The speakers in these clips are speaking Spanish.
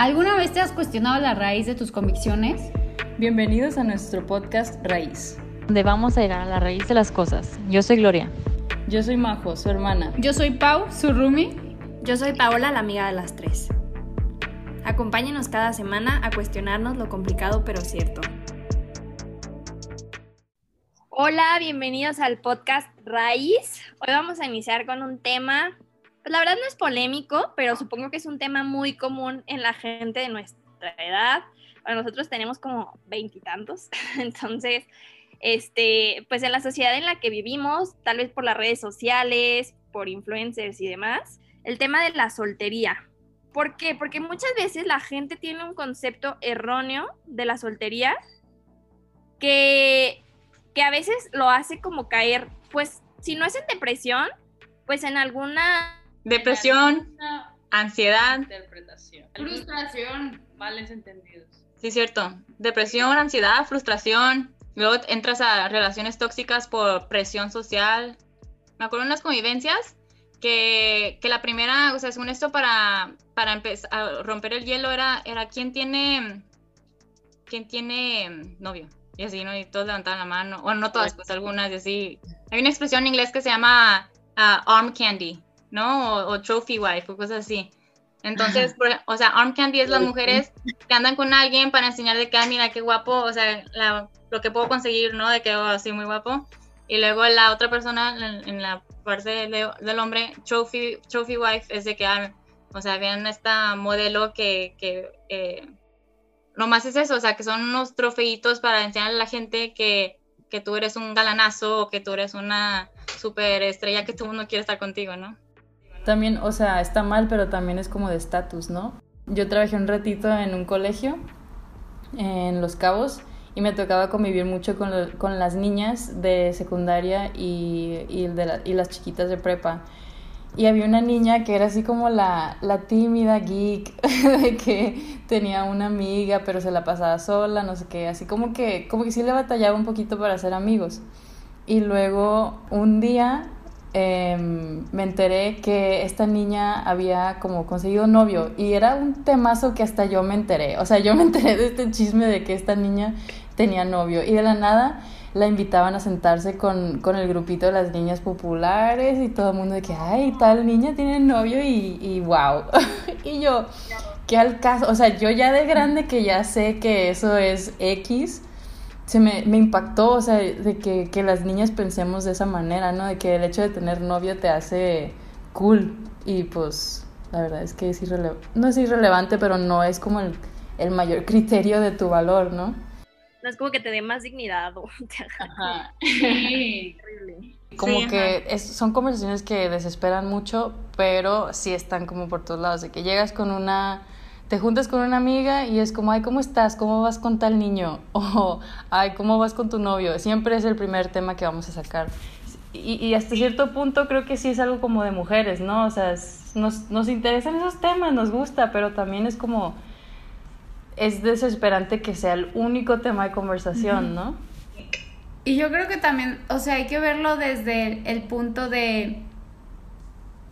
¿Alguna vez te has cuestionado la raíz de tus convicciones? Bienvenidos a nuestro podcast Raíz, donde vamos a llegar a la raíz de las cosas. Yo soy Gloria. Yo soy Majo, su hermana. Yo soy Pau, su roomie. Yo soy Paola, la amiga de las tres. Acompáñenos cada semana a cuestionarnos lo complicado pero cierto. Hola, bienvenidos al podcast Raíz. Hoy vamos a iniciar con un tema la verdad no es polémico, pero supongo que es un tema muy común en la gente de nuestra edad. Bueno, nosotros tenemos como veintitantos, entonces, este, pues en la sociedad en la que vivimos, tal vez por las redes sociales, por influencers y demás, el tema de la soltería. ¿Por qué? Porque muchas veces la gente tiene un concepto erróneo de la soltería que, que a veces lo hace como caer, pues, si no es en depresión, pues en alguna Depresión, ansiedad. Interpretación. Frustración. Males entendidos. Sí, cierto. Depresión, ansiedad, frustración. Luego entras a relaciones tóxicas por presión social. Me acuerdo en unas convivencias que, que la primera, o sea, según esto, para, para empezar a romper el hielo era, era quién tiene, quién tiene novio. Y así, ¿no? Y todos levantaban la mano. Bueno, no todas, pues algunas y así. Hay una expresión en inglés que se llama uh, arm candy ¿no? O, trophy wife o cosas así. Entonces, o sea, arm candy es las mujeres que andan con alguien para enseñar de que, ah, mira, qué guapo, o sea, lo que puedo conseguir, ¿no? De que, oh, así, muy guapo. Y luego la otra persona, en, la parte del hombre, trophy, trophy wife, es de que, ah, o sea, vean esta modelo que, que eh, nomás es eso, o sea, que son unos trofeitos para enseñarle a la gente que, que tú eres un galanazo o que tú eres una super estrella que todo el mundo quiere estar contigo, ¿no? También, o sea, está mal, pero también es como de estatus, ¿no? Yo trabajé un ratito en un colegio en Los Cabos y me tocaba convivir mucho con, con las niñas de secundaria y, y, de y las chiquitas de prepa. Y había una niña que era así como la, la tímida geek, de que tenía una amiga, pero se la pasaba sola, no sé qué, así como que, como que sí le batallaba un poquito para ser amigos. Y luego un día Em, me enteré que esta niña había como conseguido novio y era un temazo que hasta yo me enteré. O sea, yo me enteré de este chisme de que esta niña tenía novio y de la nada la invitaban a sentarse con, con el grupito de las niñas populares y todo el mundo de que, ay, tal niña tiene novio y, y wow. y yo, qué al caso, o sea, yo ya de grande que ya sé que eso es X se me, me, impactó, o sea, de que, que, las niñas pensemos de esa manera, ¿no? De que el hecho de tener novio te hace cool. Y pues, la verdad es que es irrelevante. No es irrelevante, pero no es como el, el, mayor criterio de tu valor, ¿no? No es como que te dé más dignidad o te Ajá. Sí. Como que es, son conversaciones que desesperan mucho, pero sí están como por todos lados. De que llegas con una te juntas con una amiga y es como, ay, ¿cómo estás? ¿Cómo vas con tal niño? O, ay, ¿cómo vas con tu novio? Siempre es el primer tema que vamos a sacar. Y, y hasta cierto punto creo que sí es algo como de mujeres, ¿no? O sea, nos, nos interesan esos temas, nos gusta, pero también es como, es desesperante que sea el único tema de conversación, ¿no? Y yo creo que también, o sea, hay que verlo desde el punto de,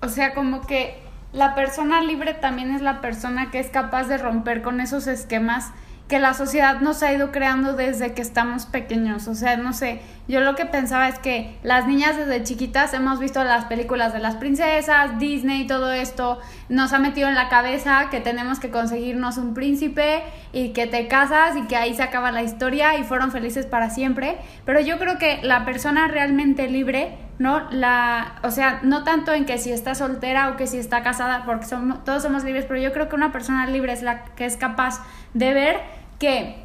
o sea, como que la persona libre también es la persona que es capaz de romper con esos esquemas que la sociedad nos ha ido creando desde que estamos pequeños. O sea, no sé, yo lo que pensaba es que las niñas desde chiquitas hemos visto las películas de las princesas, Disney y todo esto, nos ha metido en la cabeza que tenemos que conseguirnos un príncipe y que te casas y que ahí se acaba la historia y fueron felices para siempre. Pero yo creo que la persona realmente libre ¿no? La, o sea, no tanto en que si está soltera o que si está casada, porque todos somos libres, pero yo creo que una persona libre es la que es capaz de ver que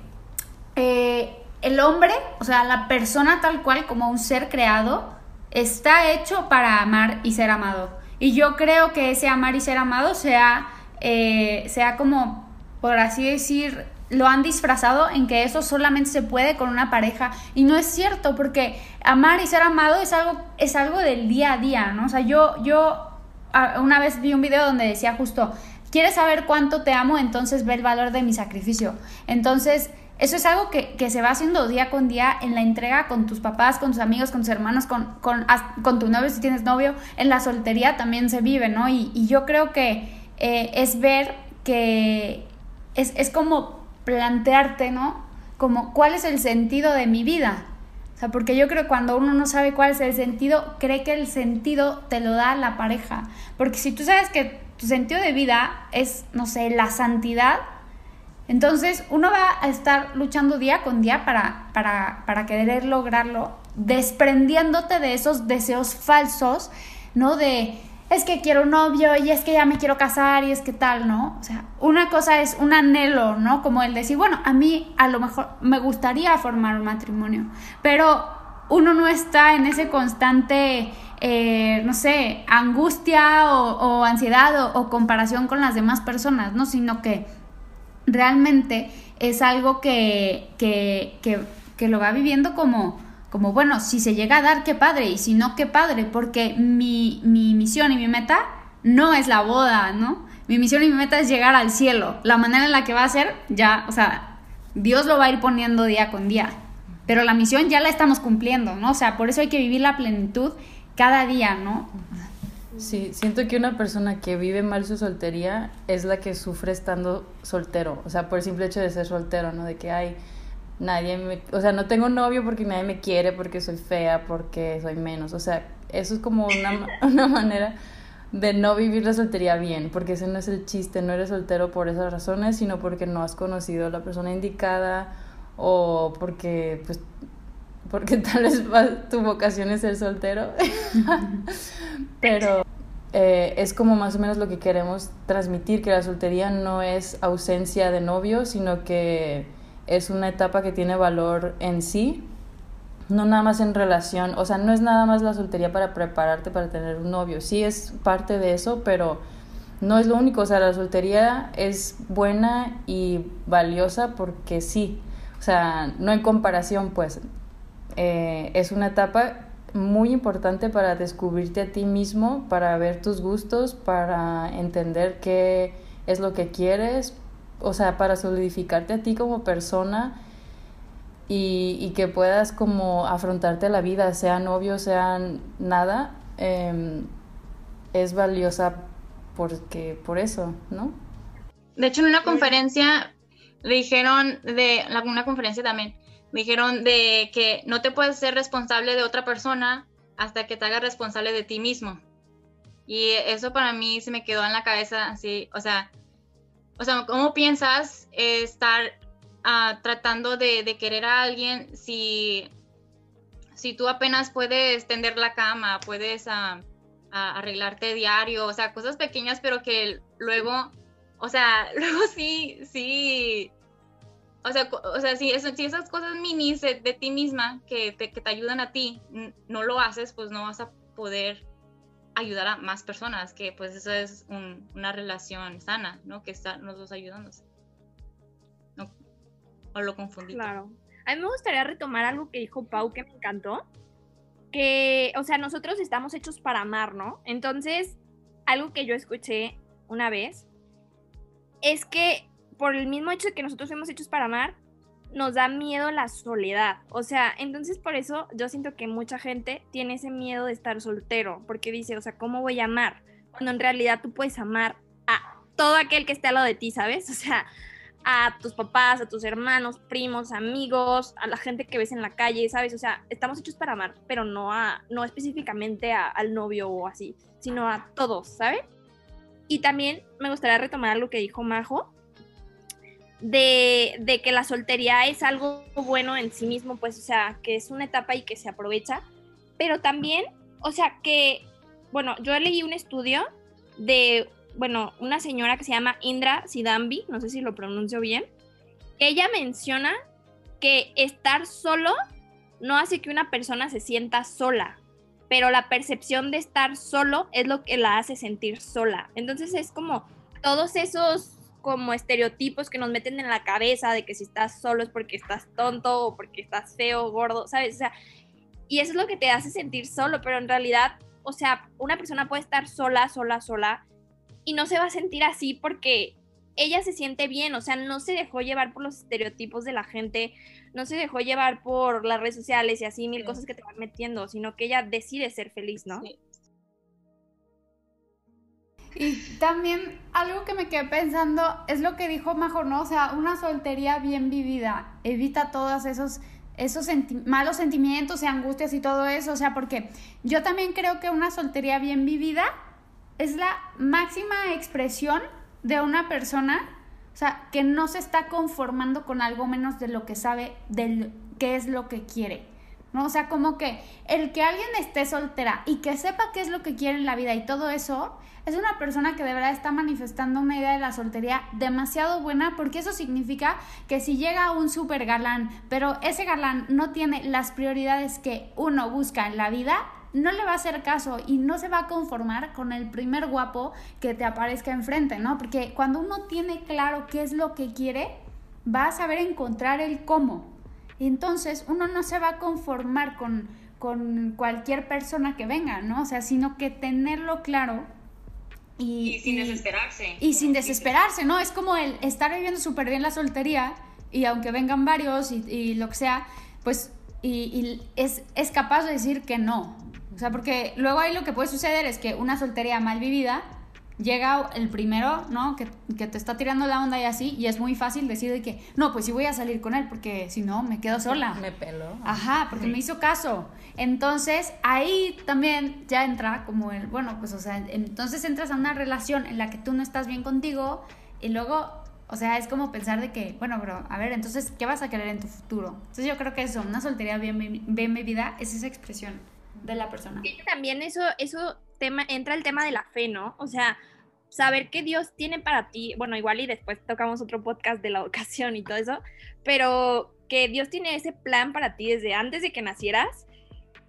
eh, el hombre, o sea, la persona tal cual como un ser creado, está hecho para amar y ser amado. Y yo creo que ese amar y ser amado sea, eh, sea como, por así decir, lo han disfrazado en que eso solamente se puede con una pareja y no es cierto porque amar y ser amado es algo es algo del día a día, ¿no? O sea, yo yo una vez vi un video donde decía justo, ¿quieres saber cuánto te amo? Entonces ve el valor de mi sacrificio. Entonces, eso es algo que, que se va haciendo día con día en la entrega con tus papás, con tus amigos, con tus hermanos, con, con, con tu novio si tienes novio, en la soltería también se vive, ¿no? Y, y yo creo que eh, es ver que es, es como plantearte, ¿no? Como, ¿cuál es el sentido de mi vida? O sea, porque yo creo que cuando uno no sabe cuál es el sentido, cree que el sentido te lo da la pareja. Porque si tú sabes que tu sentido de vida es, no sé, la santidad, entonces uno va a estar luchando día con día para, para, para querer lograrlo, desprendiéndote de esos deseos falsos, ¿no? De, es que quiero un novio y es que ya me quiero casar y es que tal, ¿no? O sea, una cosa es un anhelo, ¿no? Como el decir, bueno, a mí a lo mejor me gustaría formar un matrimonio, pero uno no está en ese constante, eh, no sé, angustia o, ansiedad o, comparación con las demás personas, ¿no? Sino que realmente es algo que, que, que lo va viviendo como como, bueno, si se llega a dar, qué padre, y si no, qué padre, porque mi, mi misión y mi meta no es la boda, ¿no? Mi misión y mi meta es llegar al cielo. La manera en la que va a ser, ya, o sea, Dios lo va a ir poniendo día con día. Pero la misión ya la estamos cumpliendo, ¿no? O sea, por eso hay que vivir la plenitud cada día, ¿no? Sí, siento que una persona que vive mal su soltería es la que sufre estando soltero. O sea, por el simple hecho de ser soltero, ¿no? De que hay nadie me, o sea, no tengo novio porque nadie me quiere, porque soy fea, porque soy menos, o sea, eso es como una, una manera de no vivir la soltería bien, porque ese no es el chiste, no eres soltero por esas razones, sino porque no has conocido a la persona indicada o porque, pues, porque tal vez tu vocación es ser soltero, pero eh, es como más o menos lo que queremos transmitir, que la soltería no es ausencia de novio, sino que es una etapa que tiene valor en sí, no nada más en relación, o sea, no es nada más la soltería para prepararte para tener un novio, sí es parte de eso, pero no es lo único, o sea, la soltería es buena y valiosa porque sí, o sea, no en comparación, pues, eh, es una etapa muy importante para descubrirte a ti mismo, para ver tus gustos, para entender qué es lo que quieres, o sea, para solidificarte a ti como persona y, que puedas como afrontarte a la vida, sea novio, sea nada, em, es valiosa porque por eso, ¿no? De hecho, en una conferencia le dijeron, de una conferencia también, dijeron de que no te puedes ser responsable de otra persona hasta que te hagas responsable de ti mismo. Y eso para mí se me quedó en la cabeza así, o sea, o sea, ¿cómo piensas estar ah, tratando de, querer a alguien si, si tú apenas puedes tender la cama, puedes ah, arreglarte diario, o sea, cosas pequeñas, pero que luego, o sea, luego sí, sí, o sea, o sea si, si esas cosas minis de, ti misma que te, que te ayudan a ti, no lo haces, pues no vas a poder ayudar a más personas, que pues eso es una relación sana, ¿no? Que están los dos ayudándose. No, o lo confundí. Claro. A mí me gustaría retomar algo que dijo Pau que me encantó. Que, o sea, nosotros estamos hechos para amar, ¿no? Entonces, algo que yo escuché una vez es que por el mismo hecho de que nosotros somos hechos para amar, nos da miedo la soledad. O sea, entonces por eso yo siento que mucha gente tiene ese miedo de estar soltero, porque dice, o sea, ¿cómo voy a amar? Cuando en realidad tú puedes amar a todo aquel que esté al lado de ti, ¿sabes? O sea, a tus papás, a tus hermanos, primos, amigos, a la gente que ves en la calle, ¿sabes? O sea, estamos hechos para amar, pero no a, no específicamente al novio o así, sino a todos, ¿sabes? Y también me gustaría retomar lo que dijo Majo, de, que la soltería es algo bueno en sí mismo, pues, o sea, que es una etapa y que se aprovecha, pero también, o sea, que, bueno, yo leí un estudio de, bueno, una señora que se llama Indra Sidambi, no sé si lo pronuncio bien, ella menciona que estar solo no hace que una persona se sienta sola, pero la percepción de estar solo es lo que la hace sentir sola. Entonces es como todos esos como estereotipos que nos meten en la cabeza de que si estás solo es porque estás tonto o porque estás feo, gordo, ¿sabes? O sea, y eso es lo que te hace sentir solo, pero en realidad, o sea, una persona puede estar sola, sola, sola y no se va a sentir así porque ella se siente bien, o sea, no se dejó llevar por los estereotipos de la gente, no se dejó llevar por las redes sociales y así mil cosas que te van metiendo, sino que ella decide ser feliz, ¿no? Y también algo que me quedé pensando es lo que dijo Majo, ¿no? O sea, una soltería bien vivida evita todos esos, esos malos sentimientos y angustias y todo eso. O sea, porque yo también creo que una soltería bien vivida es la máxima expresión de una persona, o sea, que no se está conformando con algo menos de lo que sabe, de qué es lo que quiere. ¿No? O sea, como que el que alguien esté soltera y que sepa qué es lo que quiere en la vida y todo eso, es una persona que de verdad está manifestando una idea de la soltería demasiado buena porque eso significa que si llega un super galán, pero ese galán no tiene las prioridades que uno busca en la vida, no le va a hacer caso y no se va a conformar con el primer guapo que te aparezca enfrente, ¿no? Porque cuando uno tiene claro qué es lo que quiere, va a saber encontrar el cómo. Entonces uno no se va a conformar con, con cualquier persona que venga, ¿no? O sea, sino que tenerlo claro y, sin desesperarse. Y sin desesperarse, ¿no? Es como el estar viviendo súper bien la soltería y aunque vengan varios y, lo que sea, pues y, es, es capaz de decir que no. O sea, porque luego ahí lo que puede suceder es que una soltería mal vivida llega el primero, ¿no? Que, que, te está tirando la onda y así, y es muy fácil decir de que, no, pues sí voy a salir con él, porque si no, me quedo sola. Me pelo. Ajá, porque me hizo caso. Entonces, ahí también ya entra como el, bueno, pues, o sea, entonces entras a una relación en la que tú no estás bien contigo, y luego, o sea, es como pensar de que, bueno, bro, a ver, entonces, ¿qué vas a querer en tu futuro? Entonces yo creo que eso, una soltería bien, bien vivida, es esa expresión de la persona. Y también eso, eso tema, entra el tema de la fe, ¿no? O sea, saber que Dios tiene para ti, bueno, igual y después tocamos otro podcast de la ocasión y todo eso, pero que Dios tiene ese plan para ti desde antes de que nacieras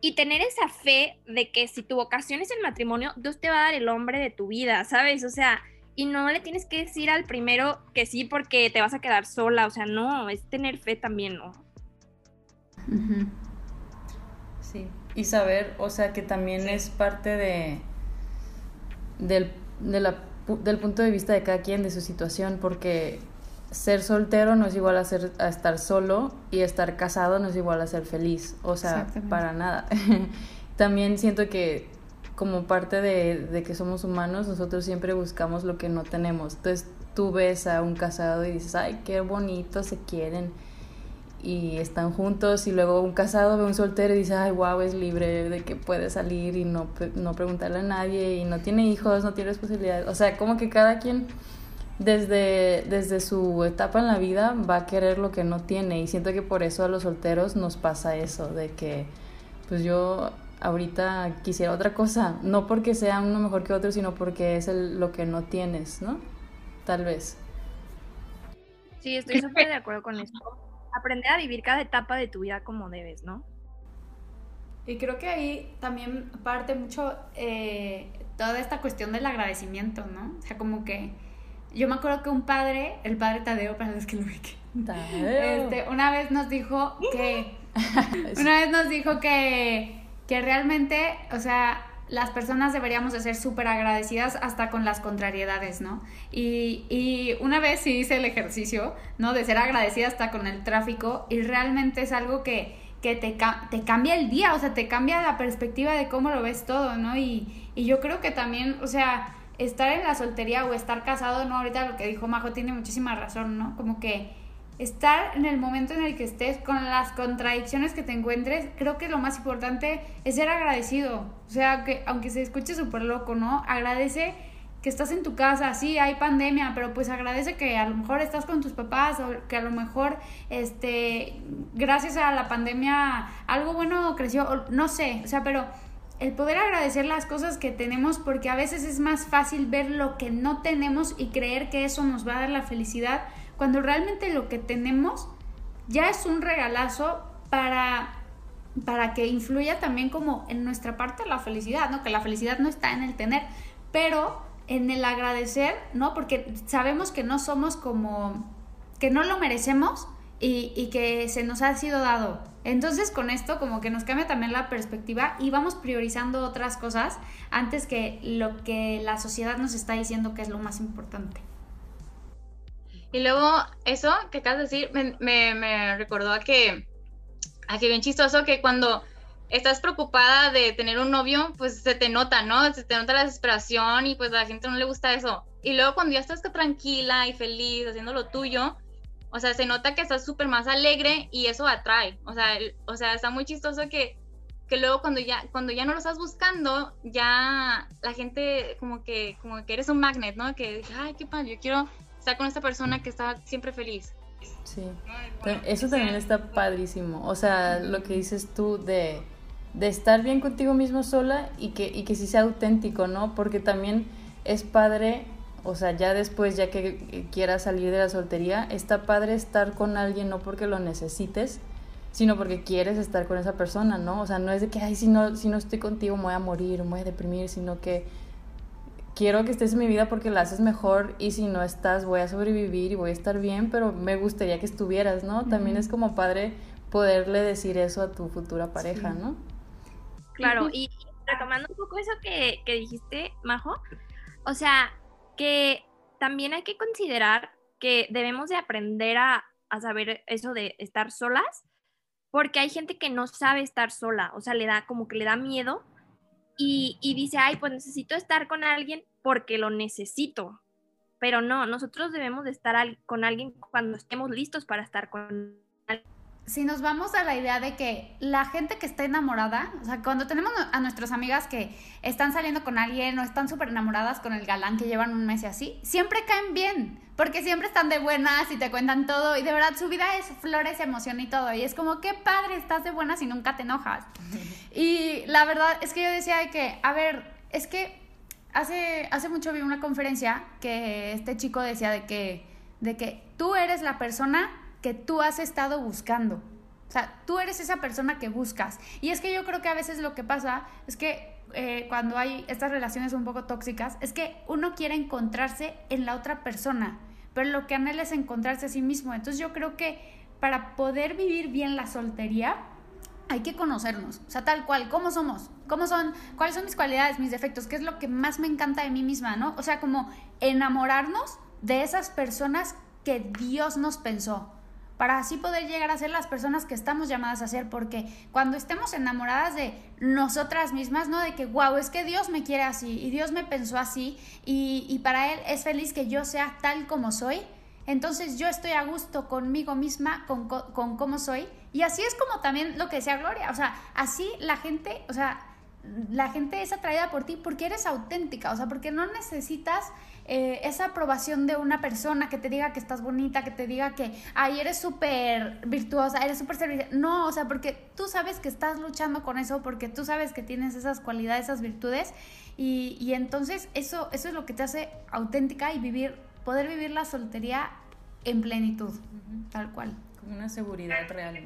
y tener esa fe de que si tu vocación es el matrimonio, Dios te va a dar el hombre de tu vida, ¿sabes? O sea, y no le tienes que decir al primero que sí porque te vas a quedar sola, o sea, no, es tener fe también, ¿no? Sí, y saber, o sea, que también es parte de, del, de la, del punto de vista de cada quien, de su situación, porque ser soltero no es igual a, ser, a estar solo y estar casado no es igual a ser feliz, o sea, para nada. también siento que como parte de, de, que somos humanos, nosotros siempre buscamos lo que no tenemos. Entonces tú ves a un casado y dices, ay, qué bonito, se quieren y están juntos y luego un casado ve un soltero y dice, ay, wow, es libre de que puede salir y no, no preguntarle a nadie y no tiene hijos, no tiene responsabilidades. O sea, como que cada quien desde, desde su etapa en la vida va a querer lo que no tiene y siento que por eso a los solteros nos pasa eso, de que pues yo ahorita quisiera otra cosa, no porque sea uno mejor que otro, sino porque es el, lo que no tienes, ¿no? Tal vez. Sí, estoy súper de acuerdo con esto aprender a vivir cada etapa de tu vida como debes, ¿no? Y creo que ahí también parte mucho eh, toda esta cuestión del agradecimiento, ¿no? O sea, como que yo me acuerdo que un padre, el padre Tadeo, para los que lo este, una vez nos dijo que, una vez nos dijo que, que realmente, o sea, las personas deberíamos de ser súper agradecidas hasta con las contrariedades, ¿no? Y, y, una vez sí hice el ejercicio, ¿no? De ser agradecida hasta con el tráfico y realmente es algo que, que te, te cambia el día, o sea, te cambia la perspectiva de cómo lo ves todo, ¿no? Y, y yo creo que también, o sea, estar en la soltería o estar casado, ¿no? Ahorita lo que dijo Majo tiene muchísima razón, ¿no? Como que estar en el momento en el que estés con las contradicciones que te encuentres, creo que lo más importante es ser agradecido. O sea, que aunque se escuche súper loco, ¿no? Agradece que estás en tu casa, sí, hay pandemia, pero pues agradece que a lo mejor estás con tus papás o que a lo mejor, este, gracias a la pandemia algo bueno creció, no sé, o sea, pero el poder agradecer las cosas que tenemos porque a veces es más fácil ver lo que no tenemos y creer que eso nos va a dar la felicidad cuando realmente lo que tenemos ya es un regalazo para, para que influya también como en nuestra parte la felicidad, ¿no? Que la felicidad no está en el tener, pero en el agradecer, ¿no? Porque sabemos que no somos como, que no lo merecemos y, y que se nos ha sido dado. Entonces con esto como que nos cambia también la perspectiva y vamos priorizando otras cosas antes que lo que la sociedad nos está diciendo que es lo más importante. Y luego, eso que acabas de decir me, me, recordó a que, a que bien chistoso que cuando estás preocupada de tener un novio, pues se te nota, ¿no? Se te nota la desesperación y pues a la gente no le gusta eso. Y luego cuando ya estás tranquila y feliz haciendo lo tuyo, o sea, se nota que estás súper más alegre y eso atrae. O sea, o sea, está muy chistoso que, que luego cuando ya, cuando ya no lo estás buscando, ya la gente como que, como que eres un magnet, ¿no? Que, ay, qué padre, yo quiero estar con esta persona que está siempre feliz. Sí, eso también está padrísimo. O sea, lo que dices tú de de estar bien contigo mismo sola y que, y que sí sea auténtico, ¿no? Porque también es padre, o sea, ya después, ya que quieras salir de la soltería, está padre estar con alguien no porque lo necesites, sino porque quieres estar con esa persona, ¿no? O sea, no es de que, ay, si no, si no estoy contigo me voy a morir, me voy a deprimir, sino que quiero que estés en mi vida porque la haces mejor y si no estás voy a sobrevivir y voy a estar bien, pero me gustaría que estuvieras, ¿no? También es como padre poderle decir eso a tu futura pareja, ¿no? Claro, y, retomando un poco eso que, dijiste, Majo, o sea, que también hay que considerar que debemos de aprender a, saber eso de estar solas, porque hay gente que no sabe estar sola, o sea, le da como que le da miedo y, y, dice, ay, pues necesito estar con alguien porque lo necesito. Pero no, nosotros debemos de estar con alguien cuando estemos listos para estar con alguien si nos vamos a la idea de que la gente que está enamorada, o sea, cuando tenemos a nuestras amigas que están saliendo con alguien o están súper enamoradas con el galán que llevan un mes y así, siempre caen bien, porque siempre están de buenas y te cuentan todo y de verdad su vida es flores, emoción y todo. Y es como, qué padre, estás de buenas y nunca te enojas. Y la verdad es que yo decía de que, a ver, es que hace, hace mucho vi una conferencia que este chico decía de que, de que tú eres la persona que tú has estado buscando. O sea, tú eres esa persona que buscas. Y es que yo creo que a veces lo que pasa es que eh, cuando hay estas relaciones un poco tóxicas, es que uno quiere encontrarse en la otra persona, pero lo que anhela es encontrarse a sí mismo. Entonces yo creo que para poder vivir bien la soltería, hay que conocernos, o sea, tal cual, cómo somos, cómo son, cuáles son mis cualidades, mis defectos, qué es lo que más me encanta de mí misma, ¿no? O sea, como enamorarnos de esas personas que Dios nos pensó para así poder llegar a ser las personas que estamos llamadas a ser, porque cuando estemos enamoradas de nosotras mismas, ¿no? De que, wow, es que Dios me quiere así y Dios me pensó así y, y para Él es feliz que yo sea tal como soy, entonces yo estoy a gusto conmigo misma, con, con cómo soy, y así es como también lo que decía Gloria, o sea, así la gente, o sea, la gente es atraída por ti porque eres auténtica, o sea, porque no necesitas eh, esa aprobación de una persona que te diga que estás bonita, que te diga que, ay, eres súper virtuosa, eres súper servicial. No, o sea, porque tú sabes que estás luchando con eso, porque tú sabes que tienes esas cualidades, esas virtudes, y, y entonces eso, eso es lo que te hace auténtica y vivir, poder vivir la soltería en plenitud, tal cual. Como una seguridad real,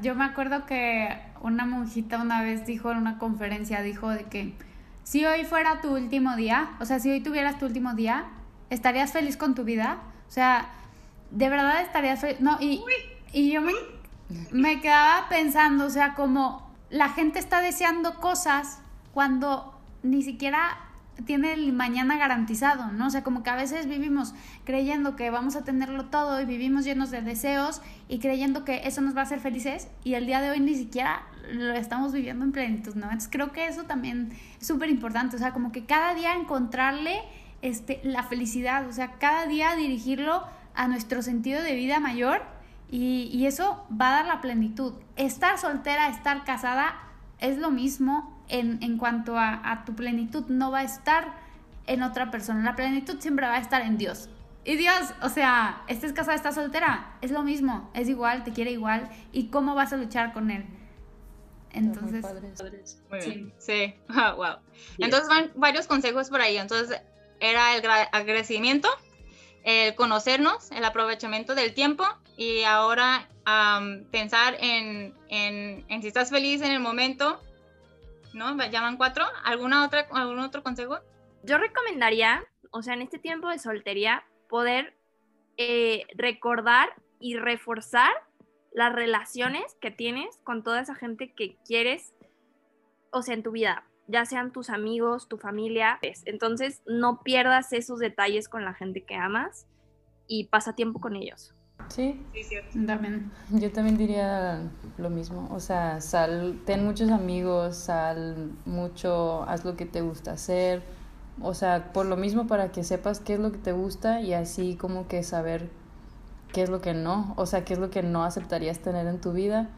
Yo me acuerdo que una monjita una vez dijo en una conferencia, dijo de que si hoy fuera tu último día, o sea, si hoy tuvieras tu último día, ¿estarías feliz con tu vida? O sea, de verdad estarías feliz. No, y, y yo me, me quedaba pensando, o sea, como la gente está deseando cosas cuando ni siquiera tiene el mañana garantizado, ¿no? O sea, como que a veces vivimos creyendo que vamos a tenerlo todo y vivimos llenos de deseos y creyendo que eso nos va a hacer felices y el día de hoy ni siquiera lo estamos viviendo en plenitud, ¿no? Entonces creo que eso también es súper importante, o sea, como que cada día encontrarle este, la felicidad, o sea, cada día dirigirlo a nuestro sentido de vida mayor y, y eso va a dar la plenitud. Estar soltera, estar casada es lo mismo en, en cuanto a, a tu plenitud, no va a estar en otra persona, la plenitud siempre va a estar en Dios. Y Dios, o sea, estés casada, estás soltera, es lo mismo, es igual, te quiere igual. ¿Y cómo vas a luchar con él? Entonces, muy, bien. Sí, wow. Entonces van varios consejos por ahí. Entonces era el agradecimiento, el conocernos, el aprovechamiento del tiempo y ahora pensar en, en, en, si estás feliz en el momento, ¿no? Llaman cuatro. ¿Alguna otra, ¿Algún otro consejo? Yo recomendaría, o sea, en este tiempo de soltería, poder eh, recordar y reforzar las relaciones que tienes con toda esa gente que quieres, o sea, en tu vida, ya sean tus amigos, tu familia. Entonces, no pierdas esos detalles con la gente que amas y pasa tiempo con ellos. Sí, Sí. También. yo también diría lo mismo. O sea, sal, ten muchos amigos, sal mucho, haz lo que te gusta hacer. O sea, por lo mismo para que sepas qué es lo que te gusta y así como que saber qué es lo que no. O sea, qué es lo que no aceptarías tener en tu vida.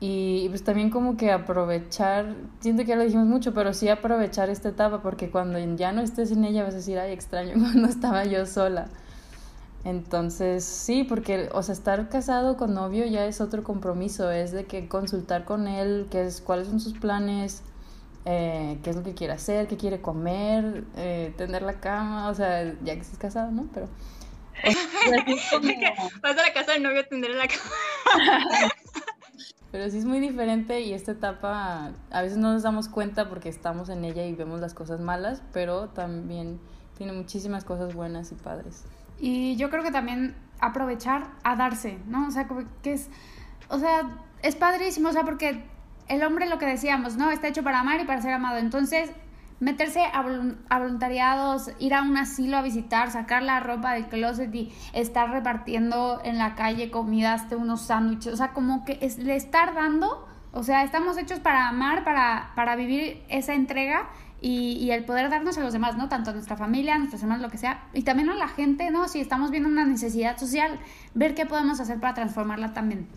Y pues también como que aprovechar, siento que ya lo dijimos mucho, pero sí aprovechar esta etapa porque cuando ya no estés en ella vas a decir, ay, extraño cuando estaba yo sola. Entonces, sí, porque, o sea, estar casado con novio ya es otro compromiso, es de que consultar con él, qué es, cuáles son sus planes, eh, qué es lo que quiere hacer, qué quiere comer, eh, tender la cama, o sea, ya que estés casado, ¿no? Pero... o sea, sí es como- Vas a la casa del novio a tender la cama. Pero sí es muy diferente y esta etapa a veces no nos damos cuenta porque estamos en ella y vemos las cosas malas, pero también tiene muchísimas cosas buenas y padres. Y yo creo que también aprovechar a darse, ¿no? O sea, que es, o sea, es padrísimo, o sea, porque el hombre, lo que decíamos, ¿no? Está hecho para amar y para ser amado. Entonces, meterse a, a voluntariados, ir a un asilo a visitar, sacar la ropa del closet y estar repartiendo en la calle comida, hasta unos sándwiches, o sea, como que es, le estar dando, o sea, estamos hechos para amar, para, para vivir esa entrega y, y el poder darnos a los demás, ¿no? Tanto a nuestra familia, a nuestros hermanos, lo que sea, y también a la gente, ¿no? Si estamos viendo una necesidad social, ver qué podemos hacer para transformarla también.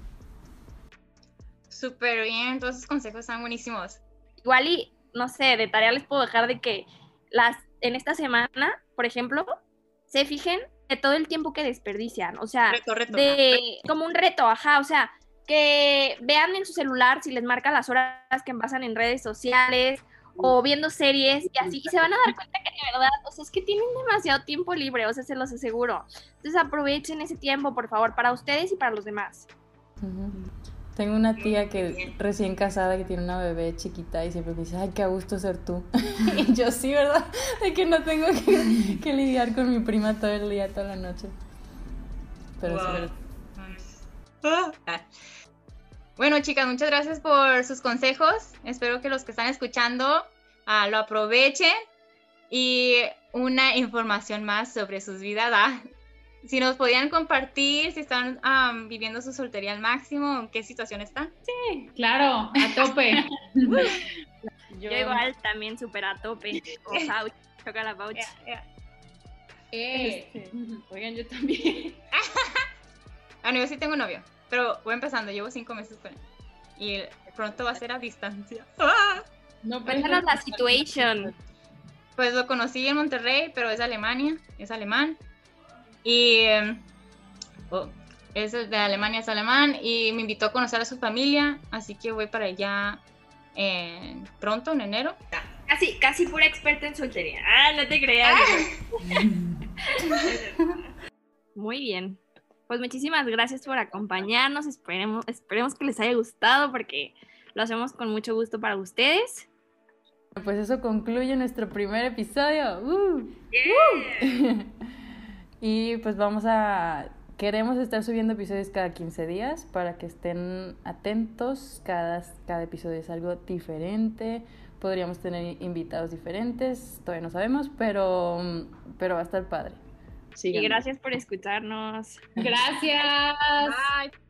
Súper bien, todos esos consejos están buenísimos. Igual y, no sé, de tarea les puedo dejar de que las en esta semana, por ejemplo, se fijen de todo el tiempo que desperdician. O sea, Reto, reto. de como un reto, ajá, o sea, que vean en su celular si les marca las horas que pasan en redes sociales o viendo series y así, y se van a dar cuenta que de verdad, o sea, es que tienen demasiado tiempo libre, o sea, se los aseguro. Entonces aprovechen ese tiempo, por favor, para ustedes y para los demás. Tengo una tía que recién casada que tiene una bebé chiquita y siempre me dice, ay, qué a gusto ser tú. y yo sí, ¿verdad? De que no tengo que, que lidiar con mi prima todo el día, toda la noche. Pero sí, Wow. Ah. Bueno, chicas, muchas gracias por sus consejos. Espero que los que están escuchando ah, lo aprovechen y una información más sobre sus vidas. ah. Si nos podían compartir si están am, viviendo su soltería al máximo, en qué situación están. Claro, a tope. Yo, igual también súper a tope. O pouch, choca la pouch. Eh, Este. Oigan, yo también. Bueno, yo sí tengo novio, pero voy empezando, llevo cinco meses con él. Y pronto va a ser a distancia. ¡Ah! No, pero Cuéntanos la situation. Pues lo conocí en Monterrey, pero es de Alemania, es alemán. Y em, oh, es de Alemania, es alemán. Y me invitó a conocer a su familia, así que voy para allá en- pronto, en enero. Casi, casi pura experta en soltería. Ah, no te creas. Muy bien. Pues muchísimas gracias por acompañarnos. Esperemos, esperemos que les haya gustado porque lo hacemos con mucho gusto para ustedes. Pues eso concluye nuestro primer episodio. ¡Uh! y pues vamos a... Queremos estar subiendo episodios cada 15 días para que estén atentos. Cada, cada episodio es algo diferente. Podríamos tener invitados diferentes. Todavía no sabemos, pero, pero va a estar padre. Y gracias por escucharnos. Gracias. Bye.